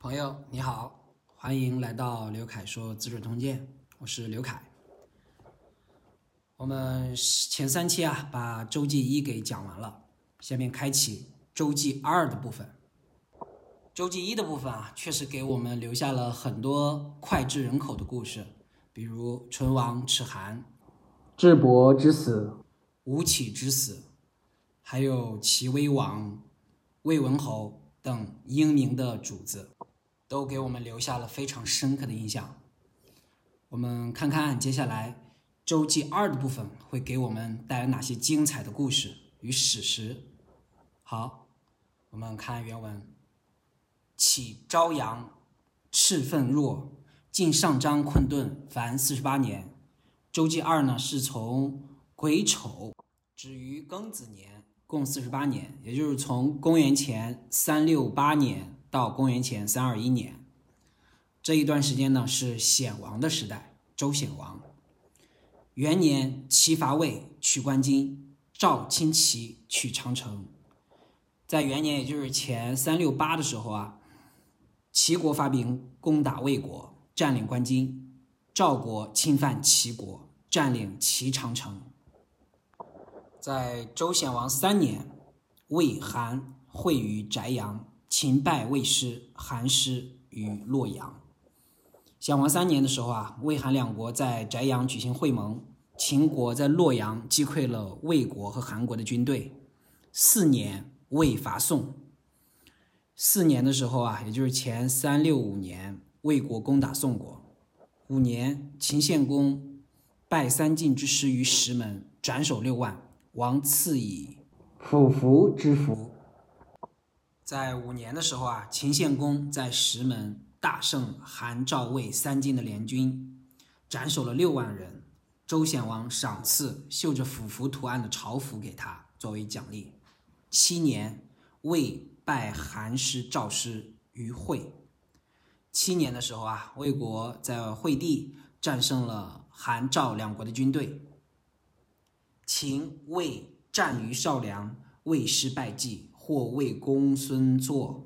朋友你好，欢迎来到刘凯说《资治通鉴》，我是刘凯。我们前三期啊，把周记一给讲完了，下面开启周记二的部分。周记一的部分啊，确实给我们留下了很多脍炙人口的故事，比如唇亡齿寒、智伯之死、吴起之死，还有齐威王魏文侯等英明的主子。都给我们留下了非常深刻的印象。我们看看接下来周记二的部分会给我们带来哪些精彩的故事与史实。好，我们看原文：起朝阳，赤奋若，进上章困顿，凡四十八年。周记二呢，是从癸丑止于庚子年，共四十八年，也就是从公元前三六八年。到公元前三二一年，这一段时间呢是显王的时代，周显王元年，齐伐魏，取关津，赵亲齐，取长城。在元年，也就是前三六八的时候啊，齐国发兵攻打魏国，占领关津；赵国侵犯齐国，占领齐长城。在周显王三年，魏韩会于翟阳。秦败魏师，韩师于洛阳。显王三年的时候啊，魏韩两国在翟阳举行会盟，秦国在洛阳击溃了魏国和韩国的军队。四年，魏伐宋。四年的时候啊，也就是前三六五年，魏国攻打宋国。五年，秦献公败三晋之师于石门，斩首六万，王赐以俯服之服。在五年的时候啊，秦献公在石门大胜韩、赵、魏三晋的联军，斩首了六万人。周显王赏赐绣着俯伏图案的朝服给他作为奖励。七年，魏败韩师、赵师于会。七年的时候啊，魏国在会地战胜了韩、赵两国的军队。秦、魏战于少梁，魏师败绩。或魏公孙作，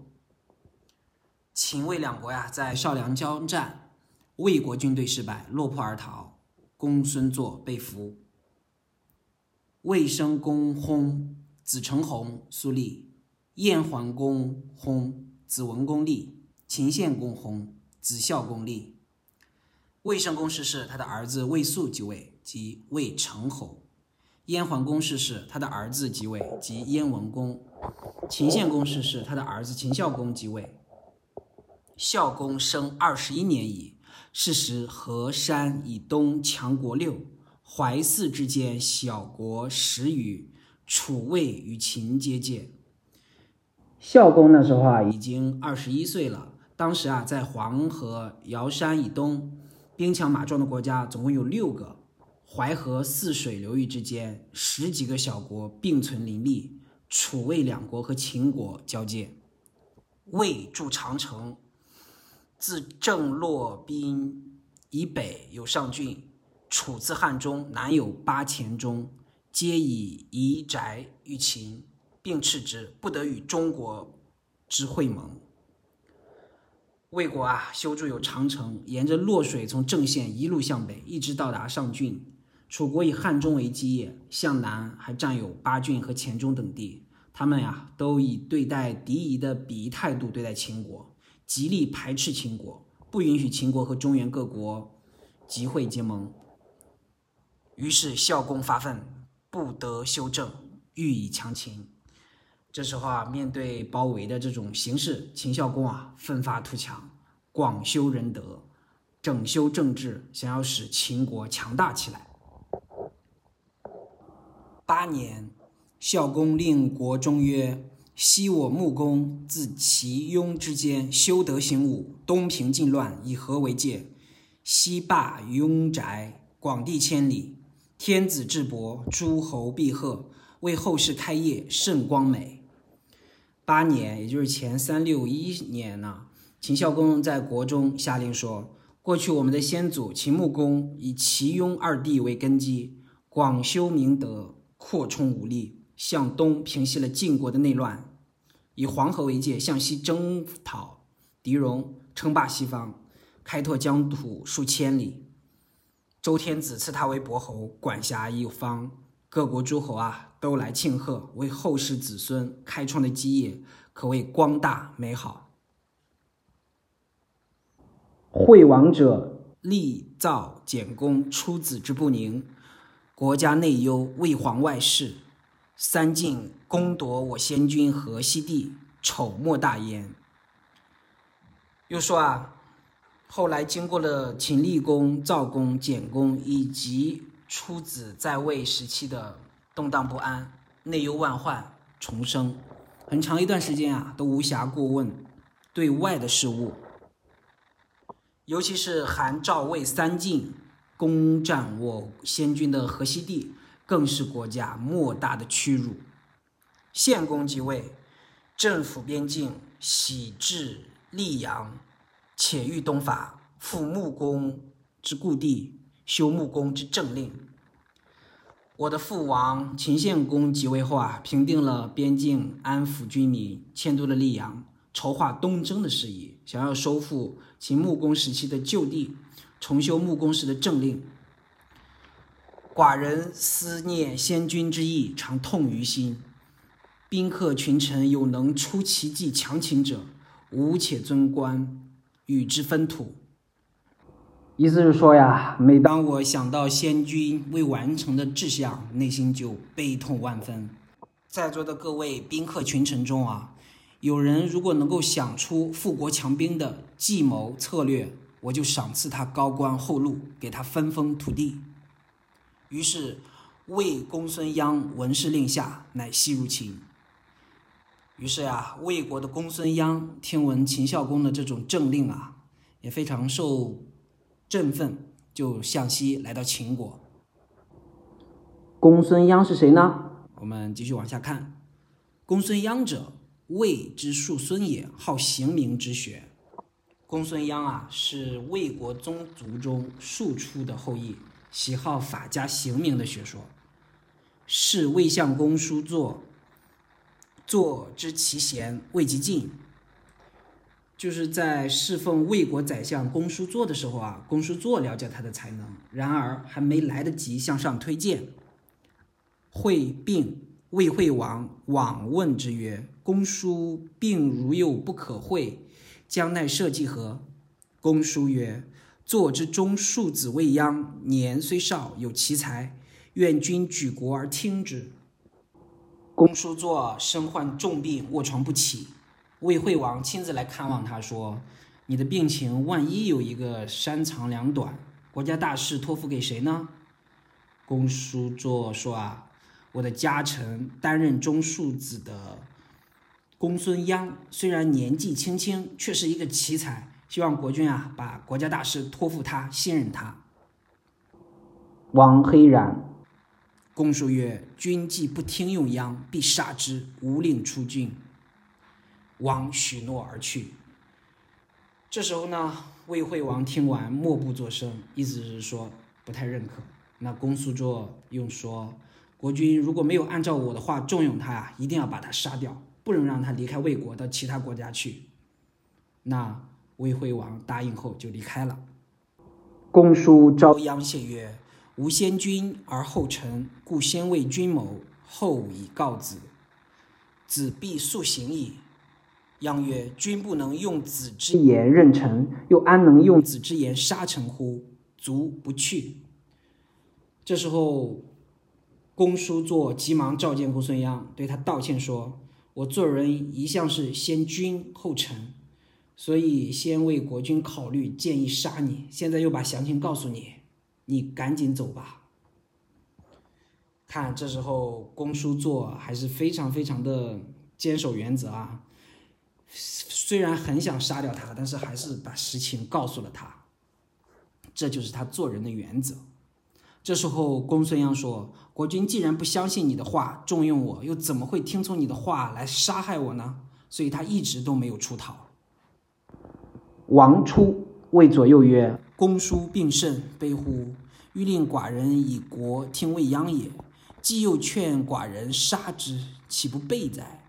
秦魏两国呀，在少梁交战，魏国军队失败，落魄而逃。公孙作被俘。魏生公薨，子成弘苏立；燕桓公薨，子文公立；秦献公薨，子孝公立。魏生公逝世，他的儿子魏肃即位，即魏成侯。燕桓公逝世，他的儿子即位，即燕文公。秦献公逝世，他的儿子秦孝公即位。孝公生二十一年矣，是时河山以东强国六，淮泗之间小国十余，楚魏与秦接界。孝公那时候啊，已经二十一岁了。当时啊，在黄河瑶山以东，兵强马壮的国家总共有六个。淮河泗水流域之间，十几个小国并存林立。楚魏两国和秦国交界，魏筑长城，自郑洛滨以北有上郡，楚自汉中南有八黔中，皆以夷宅于秦，并斥之，不得与中国之会盟。魏国啊，修筑有长城，沿着洛水从郑县一路向北，一直到达上郡。楚国以汉中为基业，向南还占有巴郡和黔中等地。他们呀，都以对待敌夷的鄙夷态度对待秦国，极力排斥秦国，不允许秦国和中原各国集会结盟。于是孝公发愤，不得修正，欲以强秦。这时候啊，面对包围的这种形势，秦孝公啊，奋发图强，广修仁德，整修政治，想要使秦国强大起来。八年，孝公令国中曰：“昔我穆公自齐雍之间修德行武，东平晋乱，以和为界。西霸雍宅，广地千里，天子至伯，诸侯必贺，为后世开业，甚光美。”八年，也就是前三六一年呢。秦孝公在国中下令说：“过去我们的先祖秦穆公以齐雍二帝为根基，广修明德。”扩充武力，向东平息了晋国的内乱，以黄河为界向西征讨狄戎称霸西方，开拓疆土数千里。周天子赐他为伯侯，管辖一方，各国诸侯啊都来庆贺，为后世子孙开创的基业，可谓光大美好。惠王者，立造简公出子之不宁，国家内忧，为皇外事。三晋攻夺我先君河西地，丑莫大焉。又说啊，后来经过了秦厉公、赵公、简公以及出子在位时期的动荡不安、内忧外患、重生，很长一段时间啊，都无暇过问对外的事务。尤其是韩、赵、魏三晋攻占我先君的河西地，更是国家莫大的屈辱。献公即位，政府边境，喜至溧阳，且欲东伐，复穆公之故地，修穆公之政令。我的父王秦献公即位后啊，平定了边境，安抚军民，迁都了溧阳。筹划东征的事宜，想要收复秦穆公时期的旧地，重修穆公时的政令。寡人思念先君之意，常痛于心。宾客群臣有能出奇计强秦者，吾且尊官，与之分土。意思是说呀，每当当我想到先君未完成的志向，内心就悲痛万分。在座的各位宾客群臣中啊，有人如果能够想出富国强兵的计谋策略，我就赏赐他高官厚禄，给他分封土地。于是，魏公孙鞅闻事令下，乃西入秦。于是呀、魏国的公孙鞅听闻秦孝公的这种政令啊，也非常受振奋，就向西来到秦国。公孙鞅是谁呢？我们继续往下看，公孙鞅者，魏之庶孙也，好刑名之学。公孙鞅啊，是魏国宗族中庶出的后裔，喜好法家刑名的学说，是魏相公叔作，作之其贤，魏及进。就是在侍奉魏国宰相公叔痤的时候啊，公叔痤了解他的才能，然而还没来得及向上推荐，会病，魏惠王往问之曰：“公叔病如又不可会，将奈社稷何？”公叔曰：“坐之中庶子未央，年虽少，有奇才，愿君举国而听之。”公叔座身患重病，卧床不起。魏惠王亲自来看望他，说：“你的病情万一有一个三长两短，国家大事托付给谁呢？”公叔座说：“啊，我的家臣担任中庶子的公孙鞅，虽然年纪轻轻，却是一个奇才。希望国君啊，把国家大事托付他，信任他。”王黑然，公叔曰：“君既不听用鞅，必杀之，无令出郡。”王许诺而去。这时候呢，魏惠王听完默不作声，意思是说不太认可。那公叔座又说：“国君如果没有按照我的话重用他呀，一定要把他杀掉，不能让他离开魏国到其他国家去。”那魏惠王答应后就离开了。公叔召朝鞅谢曰：“吾先君而后臣，故先为君谋，后以告子。子必速行矣。”鞅曰：“君不能用子之之言任臣，又安能用用子之言杀臣乎？卒不去。”这时候，公叔座急忙召见公孙鞅，对他道歉说：“我做人一向是先君后臣，所以先为国君考虑，建议杀你。现在又把详情告诉你，你赶紧走吧。”看，这时候公叔座还是非常非常的坚守原则啊。虽然很想杀掉他，但是还是把实情告诉了他。这就是他做人的原则。这时候，公孙鞅说：“国君既然不相信你的话，重用我，又怎么会听从你的话来杀害我呢？”所以他一直都没有出逃。王出，谓左右曰公叔病甚，悲乎！欲令寡人以国听未央也。既又劝寡人杀之，岂不悖哉？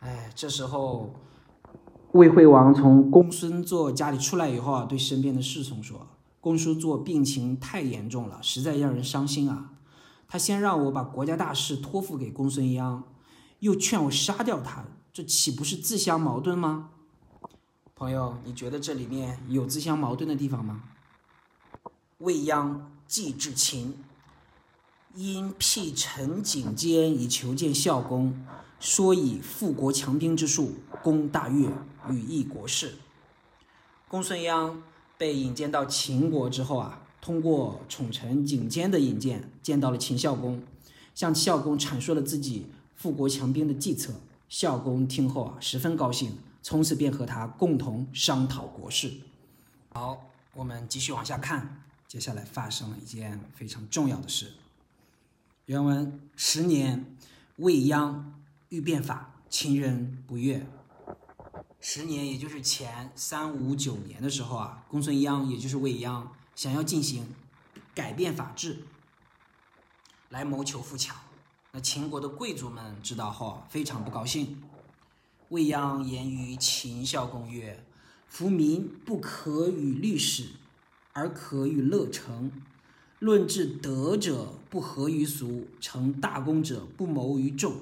哎，这时候魏惠王从公公孙痤家里出来以后啊，对身边的侍从说：“公叔痤病情太严重了，实在让人伤心啊。他先让我把国家大事托付给公孙鞅，又劝我杀掉他，这岂不是自相矛盾吗？”朋友，你觉得这里面有自相矛盾的地方吗？未央既至秦，因辟陈景监以求见孝公，说以富国强兵之术攻大越，与议国事。公孙鞅被引荐到秦国之后啊，通过宠臣景监的引荐，见到了秦孝公，向孝公阐述了自己富国强兵的计策。孝公听后啊，十分高兴，从此便和他共同商讨国事。好，我们继续往下看，接下来发生了一件非常重要的事。原文：十年，未鞅欲变法，秦人不悦。十年，也就是前三五九年的时候啊，公孙鞅也就是未鞅想要进行改变法制，来谋求富强。那秦国的贵族们知道后，非常不高兴。未央言于秦孝公曰：“夫民不可与律史，而可与乐成。论治德者不合于俗，成大功者不谋于众。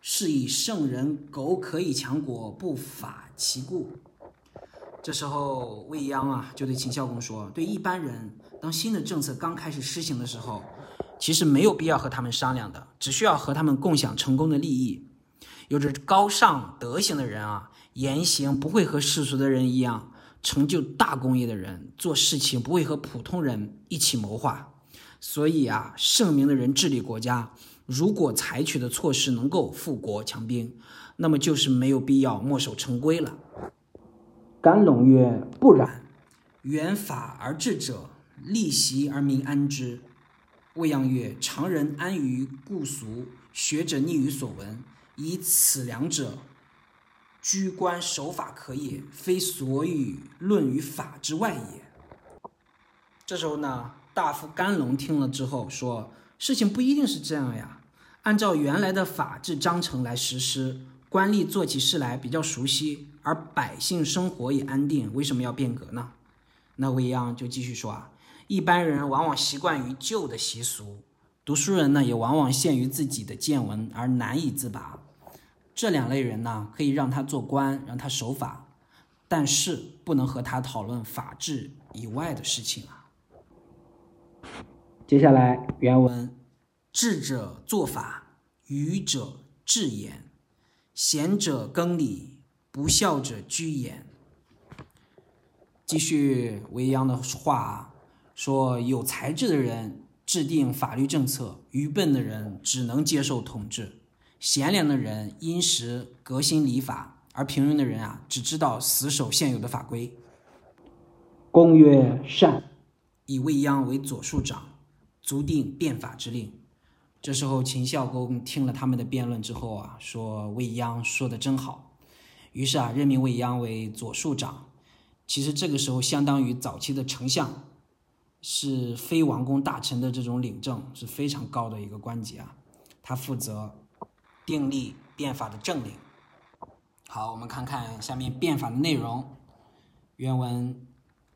是以圣人苟可以强国，不法其故。”这时候，未央啊就对秦孝公说：“对一般人，当新的政策刚开始施行的时候，其实没有必要和他们商量的，只需要和他们共享成功的利益。有着高尚德行的人啊，言行不会和世俗的人一样；成就大功业的人，做事情不会和普通人一起谋划。所以啊，圣明的人治理国家，如果采取的措施能够富国强兵，那么就是没有必要墨守成规了。甘龙曰：“不然。远法而治者，立习而民安之。”未央曰：“常人安于故俗，学者逆于所闻，以此两者，居官守法可也，非所与论于法之外也。”这时候呢，大夫甘龙听了之后说：“事情不一定是这样呀，按照原来的法制章程来实施，官吏做起事来比较熟悉，而百姓生活也安定，为什么要变革呢？”那未央就继续说啊。一般人往往习惯于旧的习俗，读书人呢也往往限于自己的见闻而难以自拔。这两类人呢，可以让他做官，让他守法，但是不能和他讨论法治以外的事情啊。接下来原文：智者做法，愚者治言，贤者耕礼，不孝者居言。继续未央的话啊。说有才智的人制定法律政策，愚笨的人只能接受统治；贤良的人因时革新礼法，而平庸的人啊，只知道死守现有的法规。公曰：“善。”以未央为左庶长，足定变法之令。这时候，秦孝公听了他们的辩论之后啊，说：“未央说的真好。”于是啊，任命未央为左庶长。其实这个时候，相当于早期的丞相。是非王公大臣的这种领政是非常高的一个官级啊，他负责订立变法的政令。好，我们看看下面变法的内容。原文：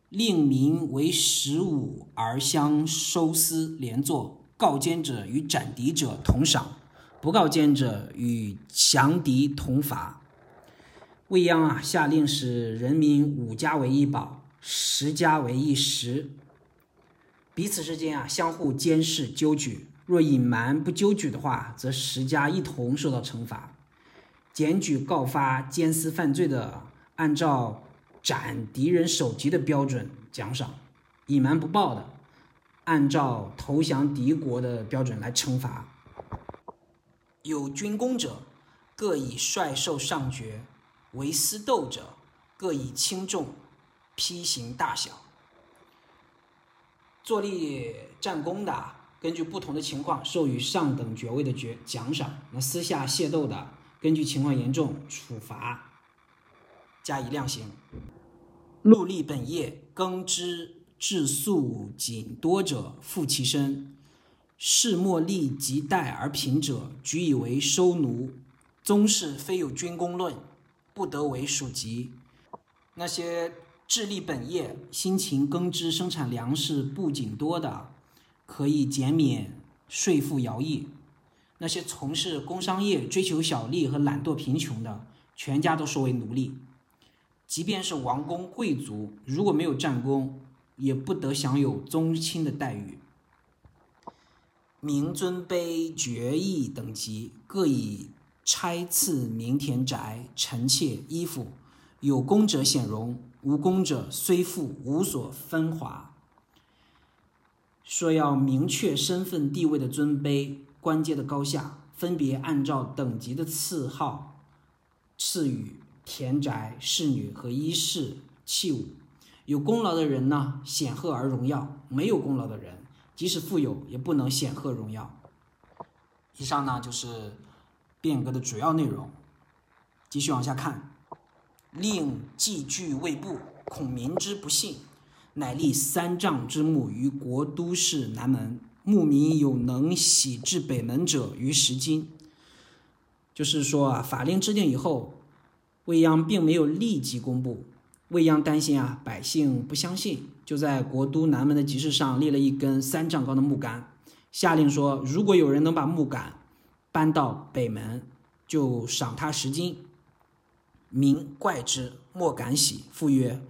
令民为十五而相收司连坐，告奸者与斩敌者同赏，不告奸者与降敌同罚。未央啊，下令使人民五家为一保，十家为一食。彼此之间啊，相互监视纠举，若隐瞒不纠举的话，则十家一同受到惩罚。检举告发奸私犯罪的，按照斩敌人首级的标准奖赏；隐瞒不报的，按照投降敌国的标准来惩罚。有军功者，各以帅授上爵；为私斗者，各以轻重批刑大小。坐立战功的，根据不同的情况授予上等爵位的爵奖赏；那私下械斗的，根据情况严重处罚，加以量刑。戮力本业，耕织质素仅多者，负其身；事莫利及待而贫者，举以为收奴。宗室非有军功论，不得为属籍。那些致力本业、辛勤耕织生产粮食不仅多的，可以减免税赋徭役；那些从事工商业、追求小利和懒惰贫穷的，全家都收为奴隶。即便是王公贵族，如果没有战功，也不得享有宗亲的待遇。明尊卑爵邑等级各以差赐民田宅、臣妾、衣服，有功者显荣，无功者虽富无所分华。说要明确身份地位的尊卑、官阶的高下，分别按照等级的次号赐予。田宅、侍女和衣饰器物，有功劳的人呢，显赫而荣耀；没有功劳的人，即使富有，也不能显赫荣耀。以上呢就是变革的主要内容。继续往下看，令既居未布，恐民之不信，乃立三丈之木于国都市南门，牧民有能徙至北门者于十金。就是说啊，法令制定以后。未央并没有立即公布，未央担心啊百姓不相信，就在国都南门的集市上立了一根三丈高的木杆，下令说，如果有人能把木杆搬到北门，就赏他十金。民怪之，莫敢喜。复曰：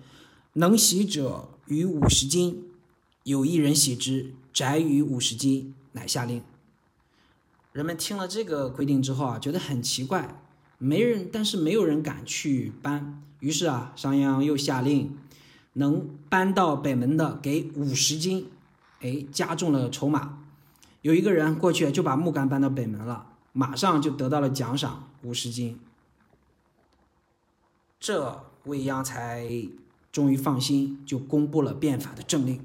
能喜者于五十金。有一人喜之，宅于五十金，乃下令。人们听了这个规定之后啊，觉得很奇怪。没人，但是没有人敢去搬。于是啊，商鞅又下令，能搬到北门的给五十斤，哎，加重了筹码。有一个人过去就把木杆搬到北门了，马上就得到了奖赏五十斤。这未央才终于放心，就公布了变法的政令。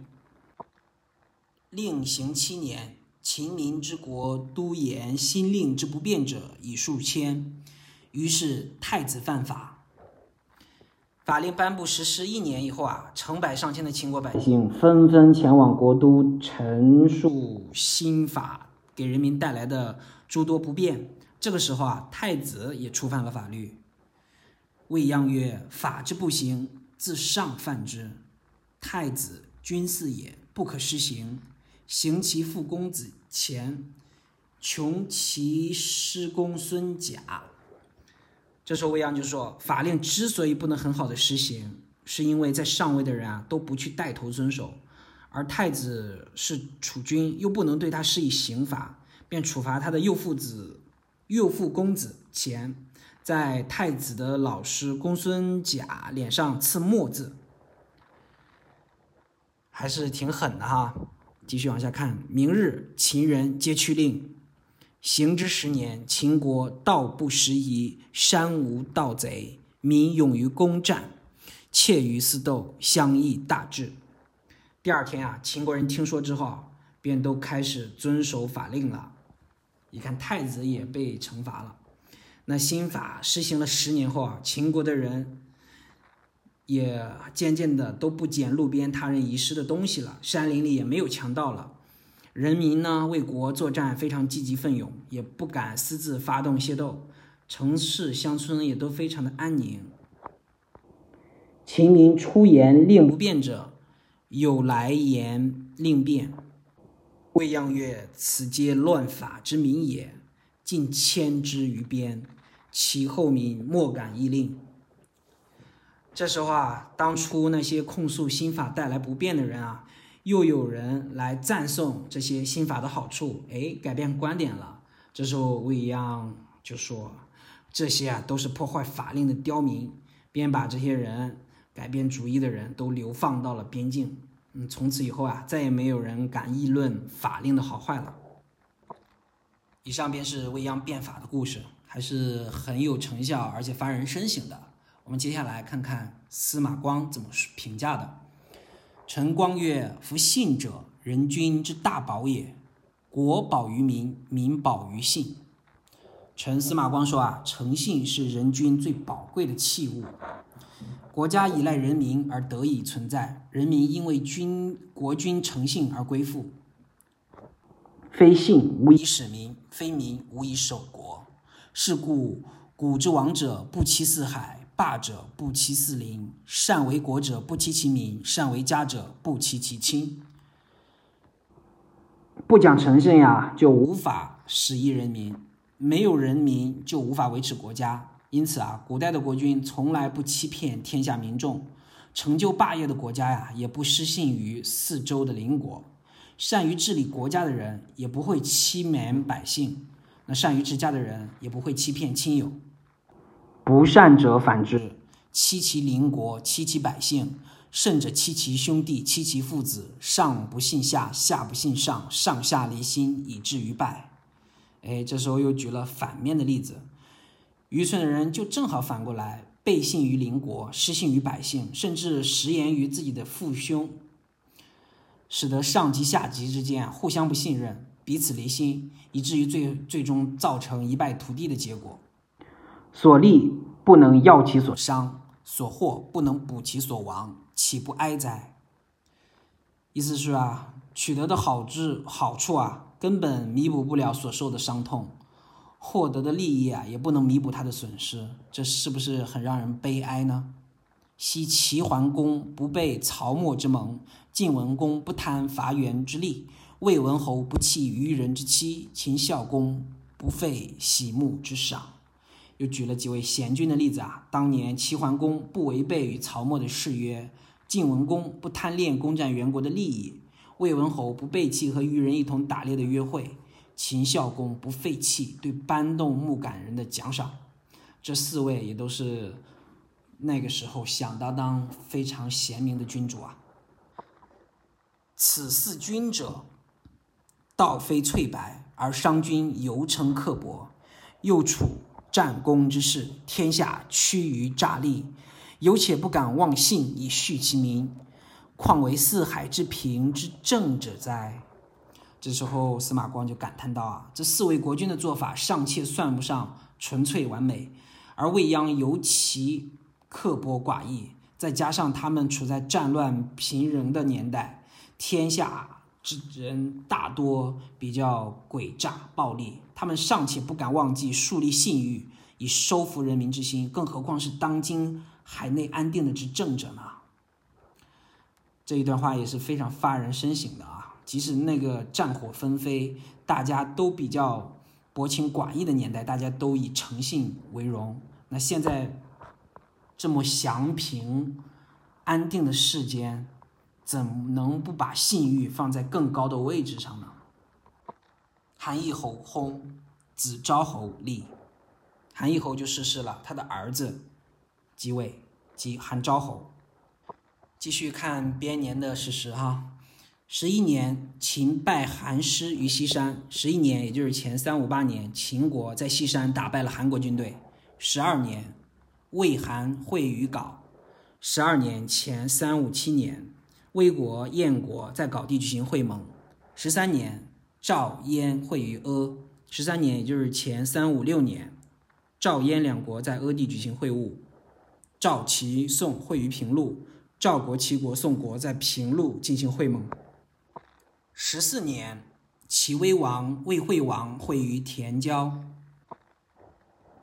令行七年，秦民之国都言新令之不变者已数千。于是太子犯法，法令颁布实施一年以后啊，成百上千的秦国百姓纷纷前往国都陈述新法给人民带来的诸多不便。这个时候啊，太子也触犯了法律。未央曰：“法之不行，自上犯之。太子君嗣也，不可施行。行其父公子虔，穷其师公孙贾。”这时候未央就说：“法令之所以不能很好的实行，是因为在上位的人啊都不去带头遵守，而太子是储君，又不能对他施以刑罚，便处罚他的幼父子、幼父公子钱，在太子的老师公孙贾脸上刺墨字，还是挺狠的哈。继续往下看，明日秦人皆趋令。”行之十年，秦国道不拾遗，山无盗贼，民勇于攻战，窃于私斗，相益大治。第二天啊，秦国人听说之后，便都开始遵守法令了。一看太子也被惩罚了。那新法实行了十年后啊，秦国的人也渐渐的都不捡路边他人遗失的东西了，山林里也没有强盗了。人民呢为国作战非常积极奋勇，也不敢私自发动械斗，城市乡村也都非常的安宁。秦民出言令不变者，有来言令变。未央曰：“此皆乱法之民也，尽迁之于边，其后民莫敢议令。”这时候啊，当初那些控诉新法带来不便的人啊。又有人来赞颂这些新法的好处，哎，改变观点了。这时候未央就说：“这些啊都是破坏法令的刁民，便把这些人改变主意的人都流放到了边境。嗯，从此以后啊，再也没有人敢议论法令的好坏了。”以上便是未央变法的故事，还是很有成效，而且发人深省的。我们接下来看看司马光怎么评价的。陈光曰：“夫信者，人君之大宝也。国宝于民，民宝于信。”陈司马光说：“啊，诚信是人君最宝贵的器物。国家依赖人民而得以存在，人民因为君国君诚信而归附。非信无以使民，非民无以守国。是故古之王者不欺四海，霸者不欺四邻，善为国者不欺其民，善为家者不欺其亲。不讲诚信呀，就无法使益人民，没有人民就无法维持国家。因此啊，古代的国君从来不欺骗天下民众，成就霸业的国家呀，也不失信于四周的邻国。善于治理国家的人，也不会欺瞒百姓；那善于治家的人，也不会欺骗亲友。不善者反之。欺其邻国，欺其百姓，甚者欺其兄弟，欺其父子，上不信下，下不信上，上下离心，以至于败。哎，这时候又举了反面的例子，愚蠢的人就正好反过来，背信于邻国，失信于百姓，甚至食言于自己的父兄，使得上级下级之间互相不信任，彼此离心，以至于最最终造成一败涂地的结果。所利不能药其所所伤，所获不能补其所亡，岂不哀哉？意思是啊，取得的好处好处啊，根本弥补不了所受的伤痛；获得的利益啊，也不能弥补他的损失。这是不是很让人悲哀呢？惜齐桓公不被曹沫之盟，晋文公不贪伐袁之利，魏文侯不弃虞人之妻，秦孝公不废喜木之赏。又举了几位贤君的例子啊，当年齐桓公不违背与曹沫的誓约，晋文公不贪恋攻占袁国的利益，魏文侯不背弃和愚人一同打猎的约会，秦孝公不废弃对搬动木杆人的奖赏。这四位也都是那个时候响当当非常贤明的君主啊。此四君者，道非翠白，而商君犹称刻薄，又处。战功之事，天下趋于诈立，有且不敢忘信以恤其民，况为四海之平之正者哉？这时候司马光就感叹道：“啊，这四位国君的做法尚且算不上纯粹完美，而未央尤其刻薄寡义，再加上他们处在战乱频仍的年代，天下。”之人大多比较诡诈暴力，他们尚且不敢忘记树立信誉，以收服人民之心，更何况是当今海内安定的执政者呢？这一段话也是非常发人深省的啊！即使那个战火纷飞，大家都比较薄情寡义的年代，大家都以诚信为荣。那现在这么祥平安定的世间。怎能不把信誉放在更高的位置上呢？韩义侯薨，子昭侯立，韩义侯就逝世了，他的儿子继位，即韩昭侯。继续看编年的史实哈，十一年，秦败韩师于西山。十一年，也就是前三五八年，秦国在西山打败了韩国军队。十二年，魏韩会于皋。十二年前三五七年。魏国、燕国在镐地举行会盟。十三年，赵、燕会于阿。十三年，也就是前三五六年，赵、燕两国在阿地举行会晤。赵、齐、宋会于平陆。赵国、齐国、宋国在平陆进行会盟。十四年，齐威王、魏惠王会于田郊。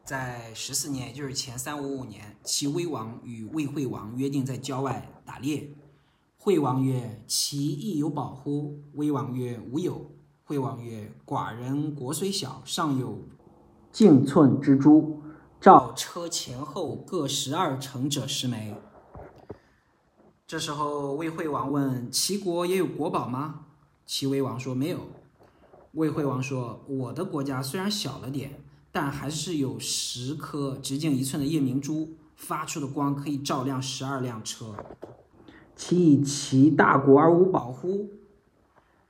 在十四年，也就是前三五五年，齐威王与魏惠王约定在郊外打猎。惠王曰：“其亦有宝乎？”威王曰：“无有。”惠王曰：“寡人国虽小，尚有径寸之诸。赵车前后各十二乘者十枚。”这时候，魏惠王问：“齐国也有国宝吗？”齐威王说：“没有。”魏惠王说：“我的国家虽然小了点，但还是有十颗直径一寸的夜明珠，发出的光可以照亮十二辆车。”其以其大国而无宝乎？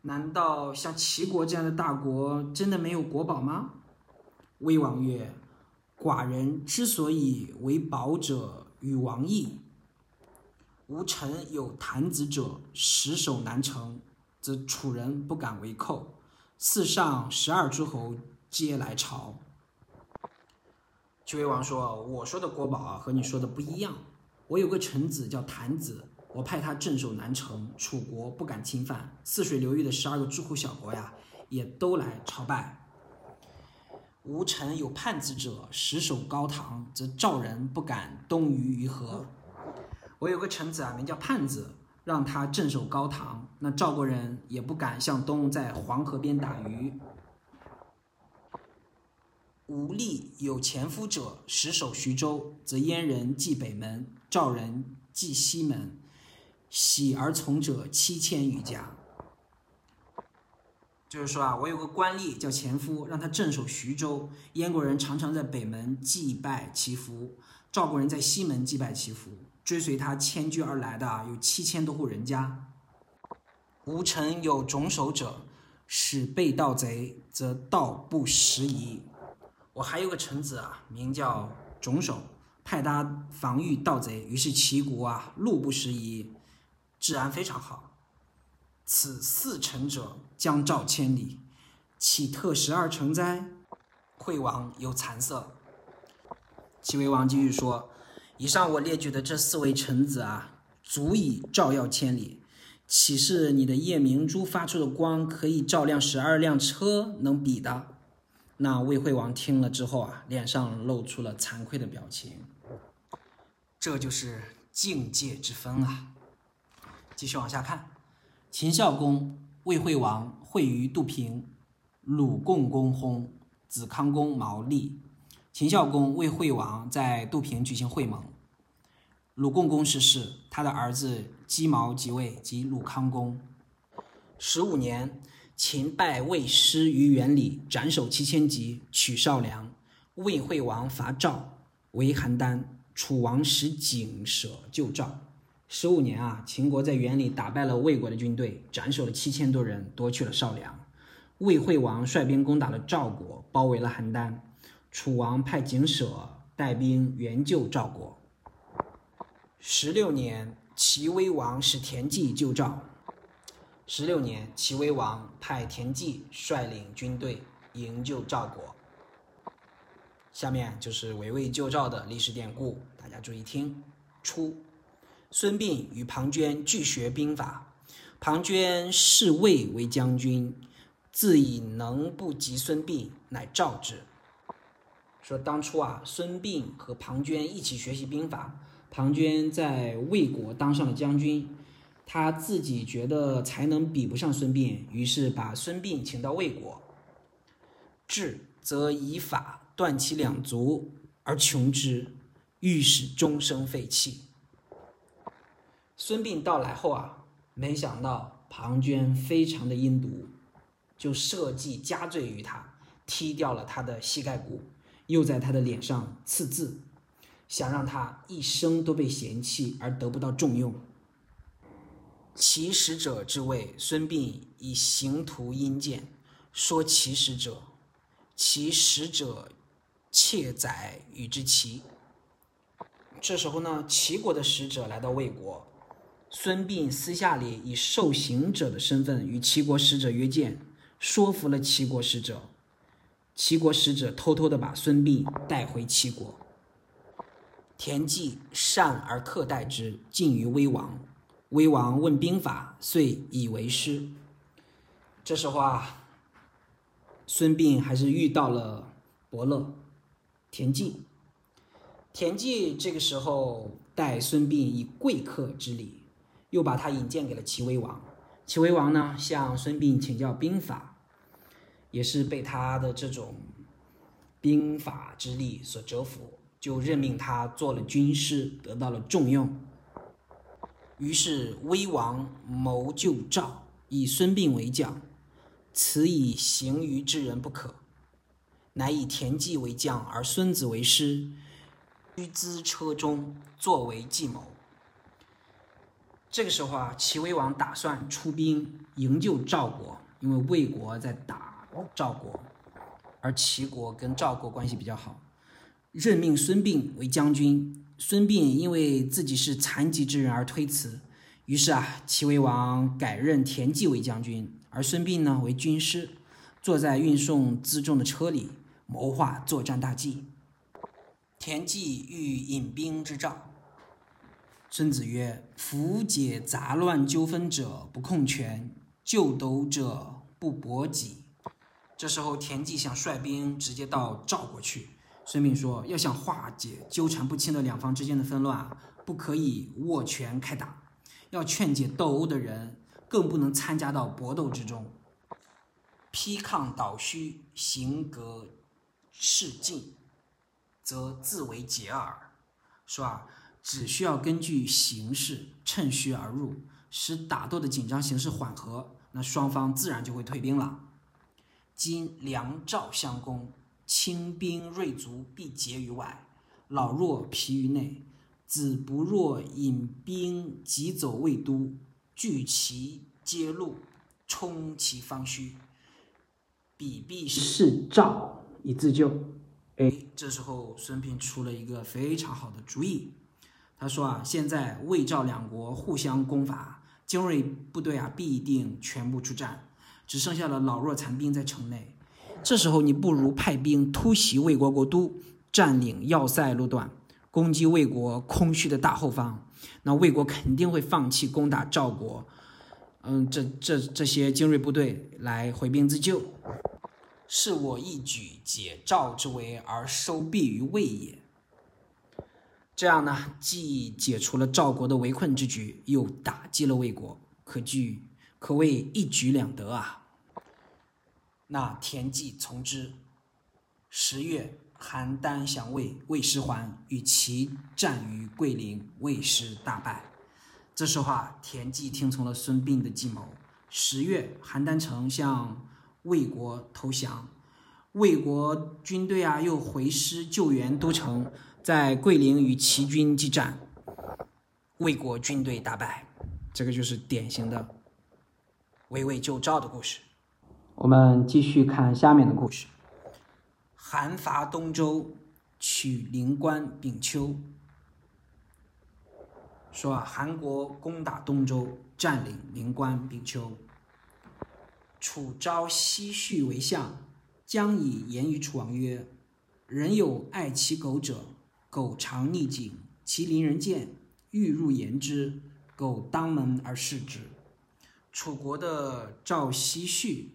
难道像齐国这样的大国真的没有国宝吗？魏王曰：“寡人之所以为宝者，与王异。吾臣有弹子者，十守难成，则楚人不敢为寇。四上十二诸侯皆来朝。”齐威王说：“我说的国宝啊，和你说的不一样。我有个臣子叫弹子。”我派他镇守南城，楚国不敢侵犯。泗水流域的十二个诸侯小国呀，也都来朝拜。吴臣有叛子者，实守高唐，则赵人不敢东于于河。我有个臣子啊，名叫叛子，让他镇守高唐，那赵国人也不敢向东在黄河边打鱼。吴立有前夫者，实守徐州，则燕人继北门，赵人继西门，喜而从者七千余家。就是说啊，我有个官吏叫前夫，让他镇守徐州。燕国人常常在北门祭拜祈福，赵国人在西门祭拜祈福。追随他迁居而来的有七千多户人家。吴臣有种守者，使被盗贼，则盗不拾遗。我还有个臣子啊，名叫种守，派他防御盗贼，于是齐国啊路不拾遗，治安非常好。此四臣者，将照千里，岂特十二城哉？惠王有惭色。齐威王继续说：“以上我列举的这四位臣子啊，足以照耀千里。岂是你的夜明珠发出的光可以照亮十二辆车能比的？”那魏惠王听了之后啊，脸上露出了惭愧的表情。这就是境界之分啊！继续往下看。秦孝公、魏惠王会于杜平，鲁共公薨，子康公毛立。秦孝公、魏惠王在杜平举行会盟。鲁共公逝世，他的儿子姬毛即位，即鲁康公。十五年，秦败魏师于原里，斩首七千级，取少梁。魏惠王伐赵，为邯郸。楚王使景舍救赵。十五年啊，秦国在原里打败了魏国的军队，斩首了七千多人，夺取了少梁。魏惠王率兵攻打了赵国，包围了邯郸。楚王派景舍带兵援救赵国。十六年，齐威王使田忌救赵。十六年，齐威王派田忌率领军队营救赵国。下面就是围魏救赵的历史典故，大家注意听。初。孙膑与庞涓俱学兵法，庞涓视魏为将军，自以能不及孙膑，乃召之。说当初啊，孙膑和庞涓一起学习兵法，庞涓在魏国当上了将军，他自己觉得才能比不上孙膑，于是把孙膑请到魏国。至则以法断其两足而穷之，欲使终生废弃。孙膑到来后啊，没想到庞涓非常的阴毒，就设计加罪于他，踢掉了他的膝盖骨，又在他的脸上刺字，想让他一生都被嫌弃而得不到重用。其使者之位，孙膑以行图阴见，说其使者，其使者窃载与之齐。这时候呢，齐国的使者来到魏国。孙膑私下里以受刑者的身份与齐国使者约见，说服了齐国使者。齐国使者偷偷的把孙膑带回齐国。田忌善而克待之，敬于威王。威王问兵法，遂以为师。这时候啊，孙膑还是遇到了伯乐田忌。田忌这个时候待孙膑以贵客之礼。又把他引荐给了齐威王，齐威王呢向孙膑请教兵法，也是被他的这种兵法之力所折服，就任命他做了军师，得到了重用。于是威王谋救赵，以孙膑为将，此以行于之人不可，乃以田忌为将，而孙子为师，居资车中，作为计谋。这个时候啊，齐威王打算出兵营救赵国，因为魏国在打赵国，而齐国跟赵国关系比较好，任命孙膑为将军。孙膑因为自己是残疾之人而推辞，于是啊，齐威王改任田忌为将军，而孙膑呢为军师，坐在运送辎重的车里，谋划作战大计。田忌欲引兵之赵。孙子曰：“夫解杂乱纠纷者不控权，救斗者不博己。这时候田忌想率兵直接到赵国去。孙膑说：“要想化解纠缠不清的两方之间的纷乱，不可以握拳开打，要劝解斗殴的人，更不能参加到搏斗之中。批抗倒虚，行格示进，则自为解耳。”说啊，只需要根据形势趁虚而入，使打斗的紧张形势缓和，那双方自然就会退兵了。今梁赵相攻。轻兵锐卒必结于外，老弱疲于内。子不若引兵急走魏都，聚其皆路，冲其方虚，彼必是赵以自救。哎，这时候孙膑出了一个非常好的主意。他说啊，现在魏赵两国互相攻伐，精锐部队啊必定全部出战，只剩下了老弱残兵在城内。这时候你不如派兵突袭魏国国都，占领要塞路段，攻击魏国空虚的大后方。那魏国肯定会放弃攻打赵国，嗯，这这这些精锐部队来回兵自救，是我一举解赵之围而收弊于魏也。这样呢，既解除了赵国的围困之局，又打击了魏国，可据可谓一举两得啊。那田忌从之。十月，邯郸降魏，魏师还，与其战于桂林，魏师大败。这时候啊，田忌听从了孙膑的计谋。十月，邯郸城向魏国投降，魏国军队啊又回师救援都城，在桂林与齐军激战，魏国军队大败。这个就是典型的围魏救赵的故事。我们继续看下面的故事。韩伐东周，取灵关、丙丘。说啊，韩国攻打东周，占领灵关、丙丘。楚昭奚绪为相，将以言于楚王曰：“人有爱其狗者，狗常逆境，其邻人见，欲入言之，狗当门而视之。”楚国的赵奚绪。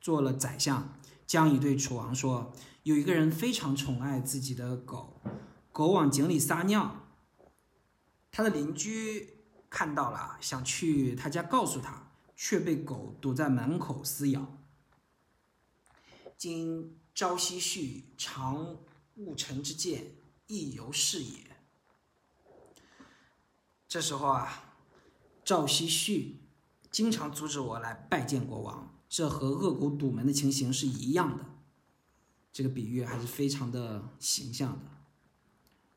做了宰相，将以对楚王说：“有一个人非常宠爱自己的狗，狗往井里撒尿。他的邻居看到了，想去他家告诉他，却被狗堵在门口撕咬。今朝夕绪常误臣之见，亦犹是也。”这时候啊，赵奚绪经常阻止我来拜见国王。这和恶狗堵门的情形是一样的，这个比喻还是非常的形象的。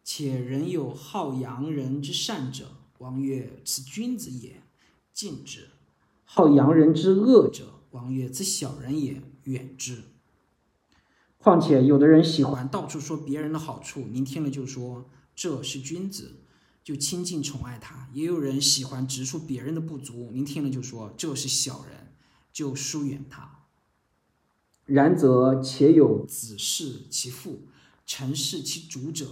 且人有好扬人之善者，王曰：“此君子也，近之；好扬人之恶者，王曰：“此小人也，远之。”况且有的人喜欢到处说别人的好处，您听了就说这是君子，就亲近宠爱他；也有人喜欢指出别人的不足，您听了就说这是小人。就疏远他。然则且有子弑其父，臣弑其主者，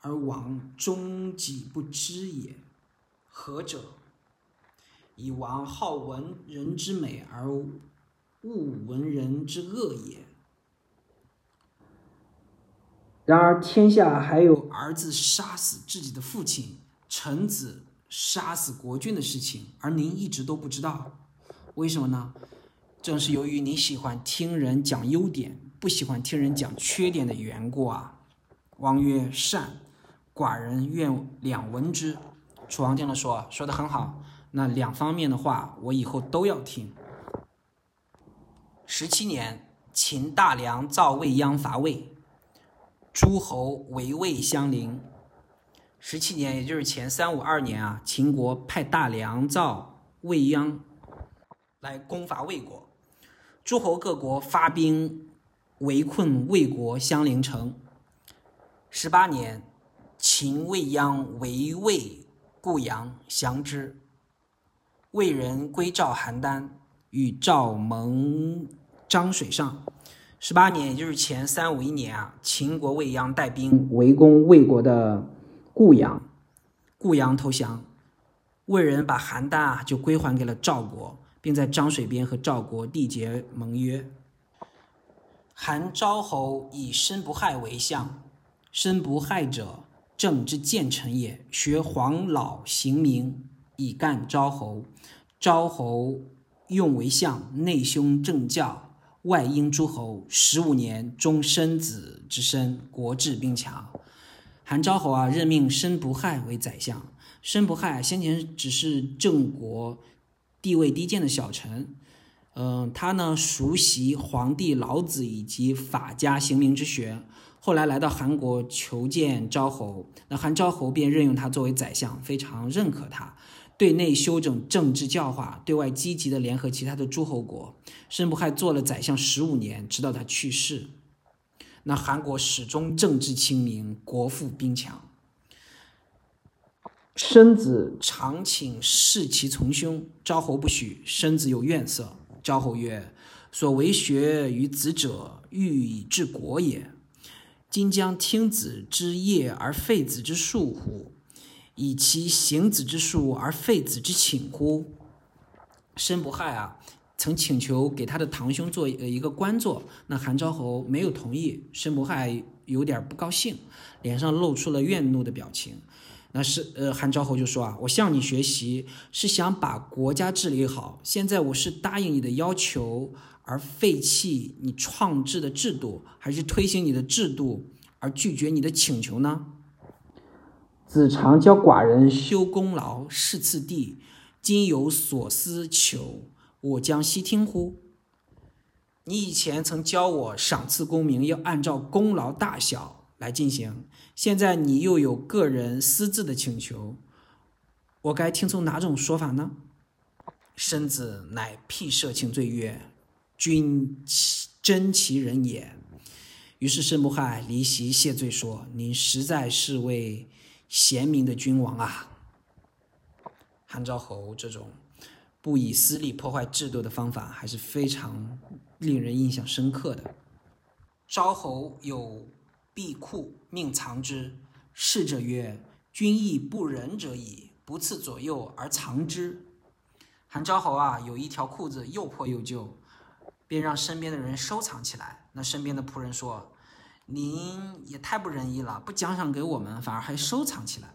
而王终己不知也，何者？以王好闻人之美而恶闻人之恶也。然而天下还有儿子杀死自己的父亲，臣子杀死国君的事情，而您一直都不知道，为什么呢？正是由于你喜欢听人讲优点，不喜欢听人讲缺点的缘故啊。王曰：“善，寡人愿两闻之。”楚王听了说：“说的很好，那两方面的话，我以后都要听。”十七年，秦大梁造未鞅伐魏，诸侯围魏相邻。十七年，也就是前三五二年啊，秦国派大梁造未鞅来攻伐魏国。诸侯各国发兵围困魏国相邻城。十八年，秦未鞅围魏固阳，降之。魏人归赵邯郸，与赵盟漳水上。十八年，也就是前三五一年啊，秦国未央带兵围攻魏国的固阳，固阳投降，魏人把邯郸啊就归还给了赵国。并在漳水边和赵国缔结盟约。韩昭侯以申不害为相，申不害者，政之谏臣也。学黄老行名，以干昭侯。昭侯用为相，内兄正教，外应诸侯。十五年，终申子之身，国治兵强。韩昭侯啊，任命申不害为宰相。申不害先前只是郑国地位低贱的小臣。嗯，他呢熟悉皇帝老子以及法家行名之学，后来来到韩国求见昭侯，那韩昭侯便任用他作为宰相，非常认可他，对内修整政治教化，对外积极的联合其他的诸侯国。申不害做了宰相十五年，直到他去世，那韩国始终政治清明，国富兵强。申子常请弑其从兄，昭侯不许，申子有怨色。昭侯曰：“所为学于子者，欲以治国也。今将听子之业而废子之术乎？以其行子之术而废子之请乎？”申不害啊，曾请求给他的堂兄做呃一个官做，那韩昭侯没有同意，申不害有点不高兴，脸上露出了怨怒的表情。那是呃，韩昭侯就说啊，我向你学习是想把国家治理好。现在我是答应你的要求而废弃你创制的制度，还是推行你的制度而拒绝你的请求呢？子常教寡人修功劳，事次第。今有所思求，我将悉听乎？你以前曾教我赏赐功名要按照功劳大小来进行。现在你又有个人私自的请求，我该听从哪种说法呢？申子乃辟设请罪曰：“君其真其人也。”于是申不害离席谢罪说：“您实在是位贤明的君王啊！”韩昭侯这种不以私利破坏制度的方法，还是非常令人印象深刻的。昭侯有。闭库命藏之，侍者曰：“君亦不仁者矣，不赐左右而藏之。”韩昭侯啊，有一条裤子又破又旧，便让身边的人收藏起来。那身边的仆人说：“您也太不仁义了，不奖赏给我们，反而还收藏起来。”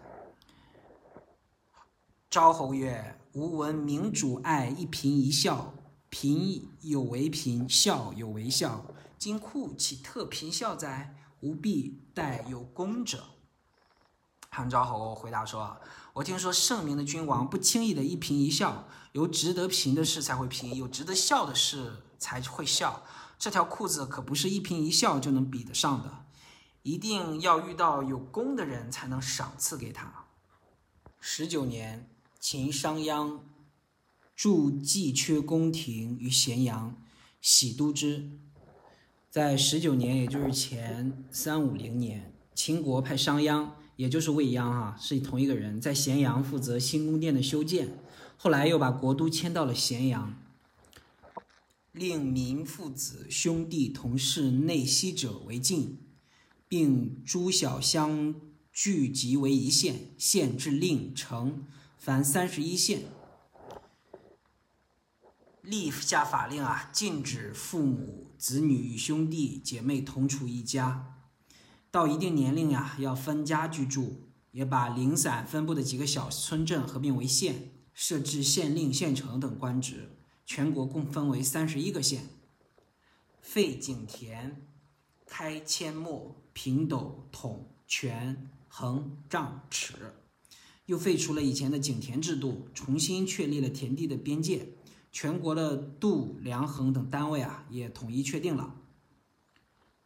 昭侯曰：“吾闻明主爱一颦一笑，颦有为颦，笑有为笑。今库岂特颦笑哉？”吾必待有功者。韩昭侯回答说：“我听说圣明的君王不轻易的一颦一笑，有值得颦的事才会颦，有值得笑的事才会笑。这条裤子可不是一颦一笑就能比得上的，一定要遇到有功的人才能赏赐给他。”十九年，秦商鞅筑蓟阙宫廷于咸阳，喜都之。在十九年，也就是前三五零年，秦国派商鞅，也就是未鞅啊，是同一个人，在咸阳负责新宫殿的修建。后来又把国都迁到了咸阳，令民父子兄弟同事内息者为晋，并诸小乡聚集为一县，县治令城，凡三十一县。立下法令啊，禁止父母、子女与兄弟姐妹同处一家。到一定年龄呀，要分家居住。也把零散分布的几个小村镇合并为县，设置县令、县丞等官职。全国共分为三十一个县。废井田，开阡陌、平斗、统、权、衡、丈、尺，又废除了以前的井田制度，重新确立了田地的边界。全国的度量衡等单位啊，也统一确定了。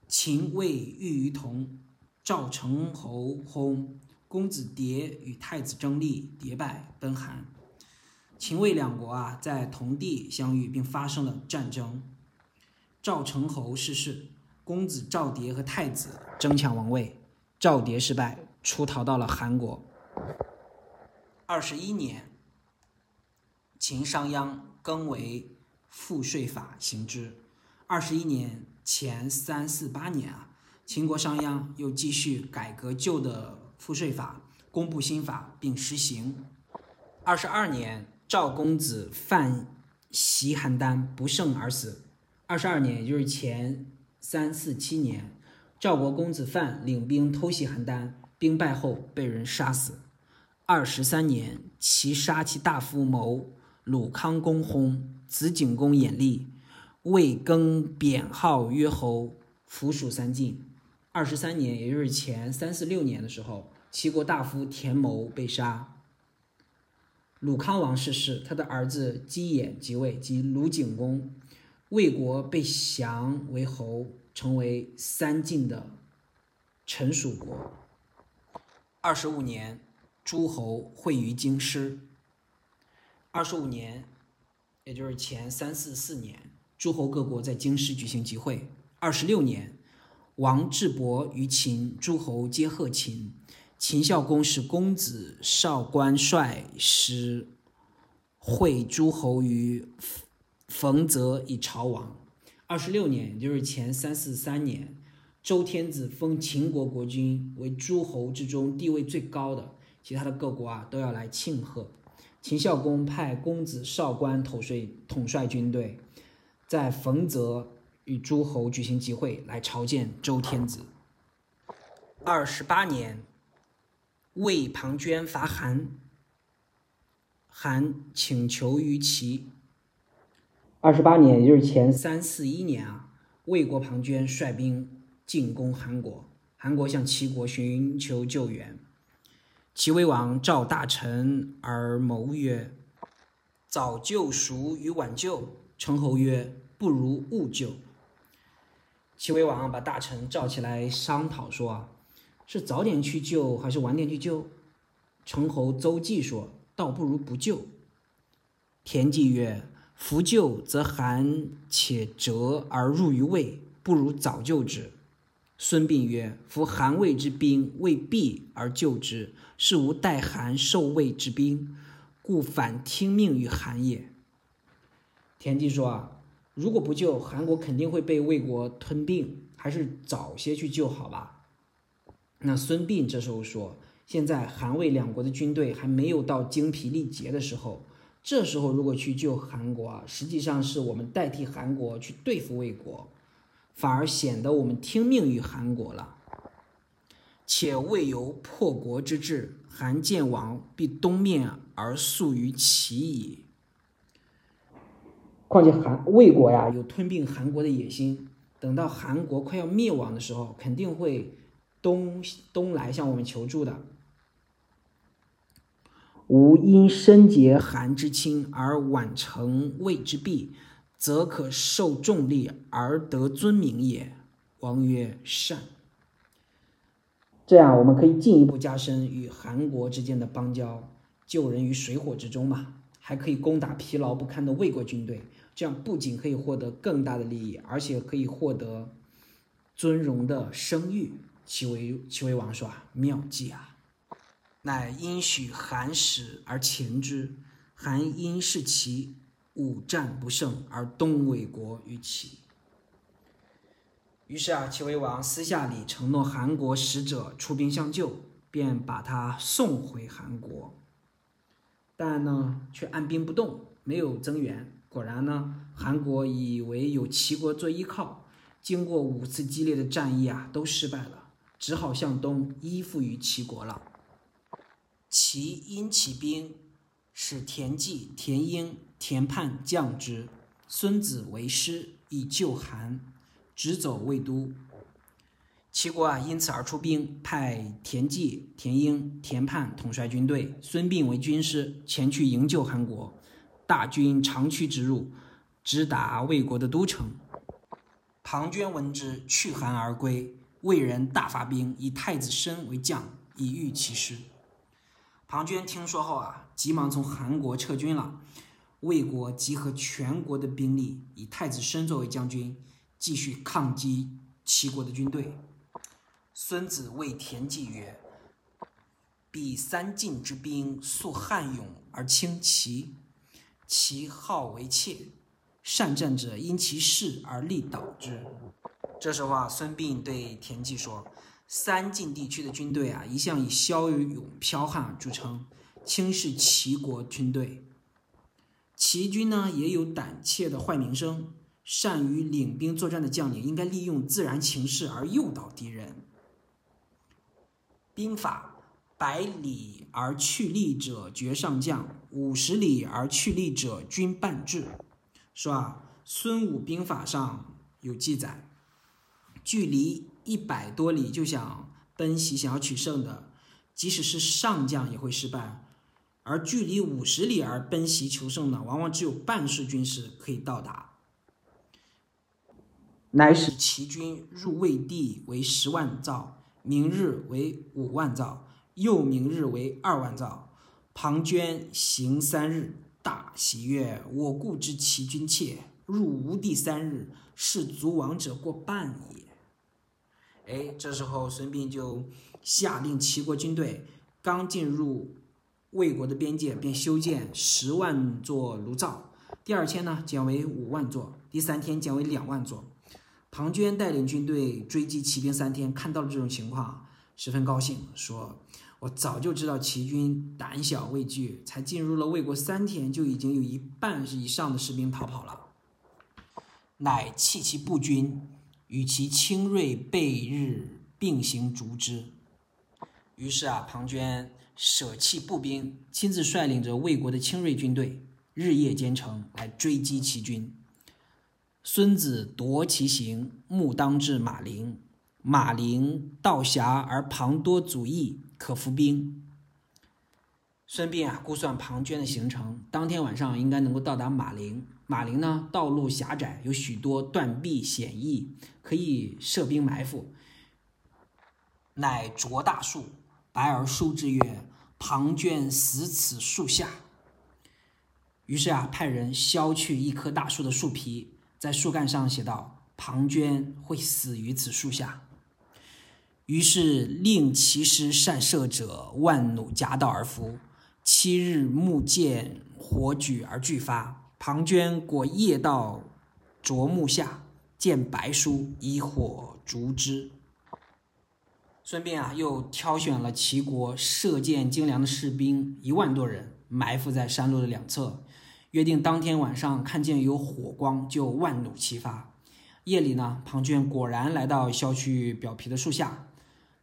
秦魏豫于同，赵成侯薨，公子迭与太子争立，迭败奔韩。秦魏两国啊，在同地相遇，并发生了战争。赵成侯逝世，公子赵迭和太子争抢王位，赵迭失败，出逃到了韩国。二十一年，秦商鞅。更为赋税法行之。二十一年前三四八年啊，秦国商鞅又继续改革旧的赋税法，公布新法并实行。二十二年，赵公子犯袭邯郸不胜而死。二十二年，也就是前三四七年，赵国公子范领兵偷袭邯郸，兵败后被人杀死。二十三年，其杀其大夫谋，鲁康公薨，子景公衍立，魏更贬号曰侯，服属三晋。二十三年，也就是前三四六年的时候，齐国大夫田谋被杀。鲁康王逝世，他的儿子姬衍即位，即鲁景公。魏国被降为侯，成为三晋的臣属国。二十五年，诸侯会于京师。二十五年，也就是前三四四年，诸侯各国在京师举行集会。二十六年，王智伯于秦，诸侯皆贺秦。秦孝公是公子少官率师会诸侯于冯泽以朝王。二十六年，也就是前三四三年，周天子封秦国国君为诸侯之中地位最高的，其他的各国啊都要来庆贺。秦孝公派公子少官统帅统帅军队，在冯泽与诸侯举行集会，来朝见周天子。二十八年。魏庞涓伐韩，韩请求于齐。二十八年，也就是前三四一年啊，魏国庞涓率兵进攻韩国，韩国向齐国寻求救援。齐威王召大臣而谋曰：“早救孰与晚救？”称侯曰：“不如勿救。”齐威王把大臣召起来商讨说。是早点去救还是晚点去救？成侯邹忌说：“倒不如不救。”田忌曰：“夫救则韩且折而入于魏，不如早救之。”孙膑曰：“夫韩魏之兵未必而救之，是无待韩受魏之兵，故反听命于韩也。”田忌说：“啊，如果不救，韩国肯定会被魏国吞并，还是早些去救好吧。”那孙膑这时候说：“现在韩魏两国的军队还没有到精疲力竭的时候，这时候如果去救韩国啊，实际上是我们代替韩国去对付魏国，反而显得我们听命于韩国了。且未有破国之志，韩见亡必东面而速于齐矣。况且韩魏国呀有吞并韩国的野心，等到韩国快要灭亡的时候，肯定会。”东东来向我们求助的，吾因身结寒之亲而晚成魏之弊，则可受重利而得尊名也。王曰：善。这样，我们可以进一步加深与韩国之间的邦交，救人于水火之中嘛，还可以攻打疲劳不堪的魏国军队。这样不仅可以获得更大的利益，而且可以获得尊荣的声誉。齐威齐威王说：“啊，妙计啊！乃因许韩使而前之。韩因是齐，五战不胜而东魏国于齐。于是啊，齐威王私下里承诺韩国使者出兵相救，便把他送回韩国。但呢，却按兵不动，没有增援。果然呢，韩国以为有齐国做依靠，经过五次激烈的战役啊，都失败了。”只好向东依附于齐国了。齐因起兵，使田忌、田婴、田盼将之，孙子为师以救韩，直走魏都。齐国啊，因此而出兵，派田忌、田婴、田盼统帅军队，孙膑为军师，前去营救韩国。大军长驱直入，直达魏国的都城。庞涓闻之，去韩而归。魏人大发兵，以太子申为将，以御其师。庞涓听说后啊，急忙从韩国撤军了。魏国集合全国的兵力，以太子申作为将军，继续抗击齐国的军队。孙子谓田忌曰：“彼三晋之兵，素悍勇而轻齐，其好为怯，善战者因其势而力导之。”这时候啊，孙膑对田忌说：“三晋地区的军队啊，一向以骁勇剽悍著称，轻视齐国军队。齐军呢，也有胆怯的坏名声。善于领兵作战的将领应该利用自然情势而诱导敌人。兵法：百里而去利者绝上将，五十里而去利者均半至。说啊，孙武兵法上有记载，距离一百多里就想奔袭，想要取胜的，即使是上将也会失败；而距离五十里而奔袭求胜的，往往只有半数军士可以到达。乃使齐军入魏地为十万兆，明日为五万兆，又明日为二万兆。庞涓行三日，大喜曰：“我故知齐军怯，入吴地三日，是足亡者过半也。”哎，这时候孙膑就下令齐国军队刚进入魏国的边界，便修建十万座炉灶。第二天呢，减为五万座；第三天减为两万座。庞涓带领军队追击齐兵三天，看到了这种情况，十分高兴，说：“我早就知道齐军胆小畏惧，才进入了魏国三天，就已经有一半以上的士兵逃跑了。”乃弃其步军，与其精锐备日并行逐之。于是啊，庞涓舍弃步兵，亲自率领着魏国的精锐军队，日夜兼程来追击齐军。孙子夺其行，目当至马陵。马陵道狭而庞多阻役，可伏兵。孙膑啊，估算庞涓的行程，当天晚上应该能够到达马陵。马陵呢，道路狭窄，有许多断壁险易，可以设兵埋伏。乃着大树，白而书之曰：“庞涓死此树下。”于是啊，派人削去一棵大树的树皮。在树干上写道：“庞涓会死于此树下。”于是令其师善射者万弩夹道而伏。七日木箭火举而俱发。庞涓果夜到啄木下，见白书，以火烛之。孙膑啊，又挑选了齐国射箭精良的士兵一万多人，埋伏在山路的两侧。约定当天晚上看见有火光，就万弩齐发。夜里呢，庞涓果然来到削去表皮的树下，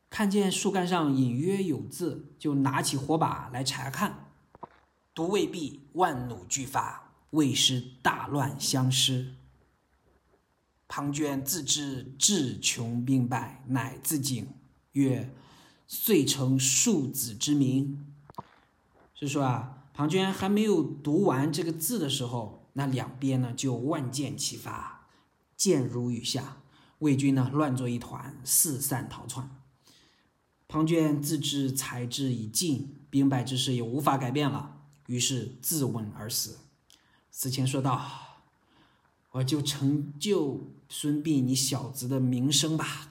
看见树干上隐约有字，就拿起火把来查看。读未毕，万弩俱发，魏师大乱，相失。庞涓自知志穷兵败，乃自警曰：“遂成庶子之名。”是说啊。庞涓还没有读完这个字的时候，那两边呢就万箭齐发，箭如雨下，魏军呢乱作一团，四散逃窜。庞涓自知才智已尽，兵败之势也无法改变了，于是自刎而死。死前说道：“我就成就孙膑你小子的名声吧。”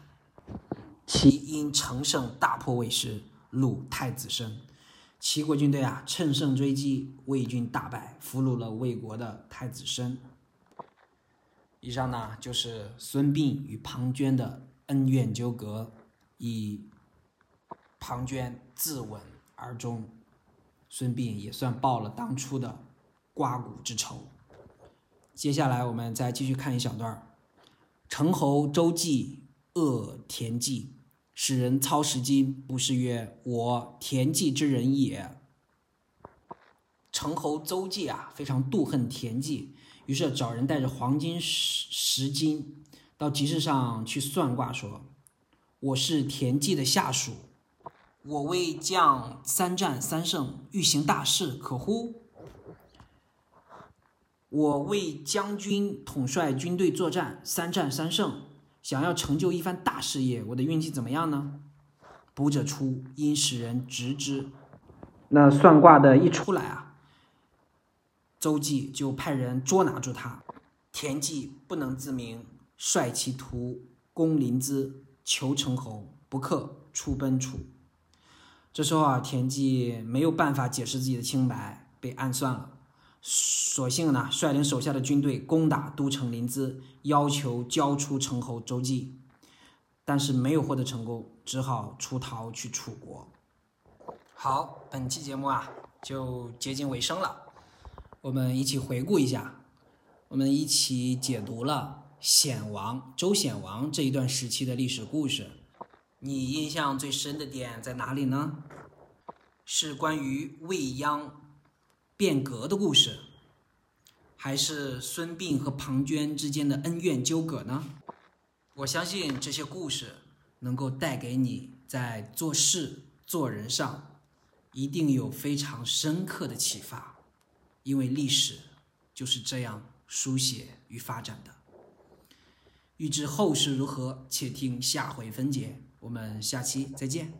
齐因乘胜大破魏师，虏太子申。齐国军队啊，乘胜追击，魏军大败，俘虏了魏国的太子申。以上呢，就是孙膑与庞涓的恩怨纠葛，以庞涓自刎而终，孙膑也算报了当初的刮骨之仇。接下来我们再继续看一小段陈侯周忌恶田忌。使人操十金，不是曰我田忌之人也。成侯周忌啊，非常妒恨田忌，于是找人带着黄金十十斤到集市上去算卦，说：“我是田忌的下属，我为将三战三胜，欲行大事，可乎？我为将军统帅军队作战，三战三胜。”想要成就一番大事业，我的运气怎么样呢？卜者出，因使人直之。那算卦的一出来啊，邹忌就派人捉拿住他。田忌不能自明，率其徒攻临淄，求成侯，不克，出奔楚。这时候啊，田忌没有办法解释自己的清白，被暗算了。索性呢，率领手下的军队攻打都城临淄，要求交出城侯周忌，但是没有获得成功，只好出逃去楚国。好，本期节目啊就接近尾声了，我们一起回顾一下我们一起解读了显王周显王这一段时期的历史故事。你印象最深的点在哪里呢？是关于未央变革的故事，还是孙膑和庞涓之间的恩怨纠葛呢？我相信这些故事能够带给你在做事做人上一定有非常深刻的启发，因为历史就是这样书写与发展的。欲知后事如何，且听下回分解。我们下期再见。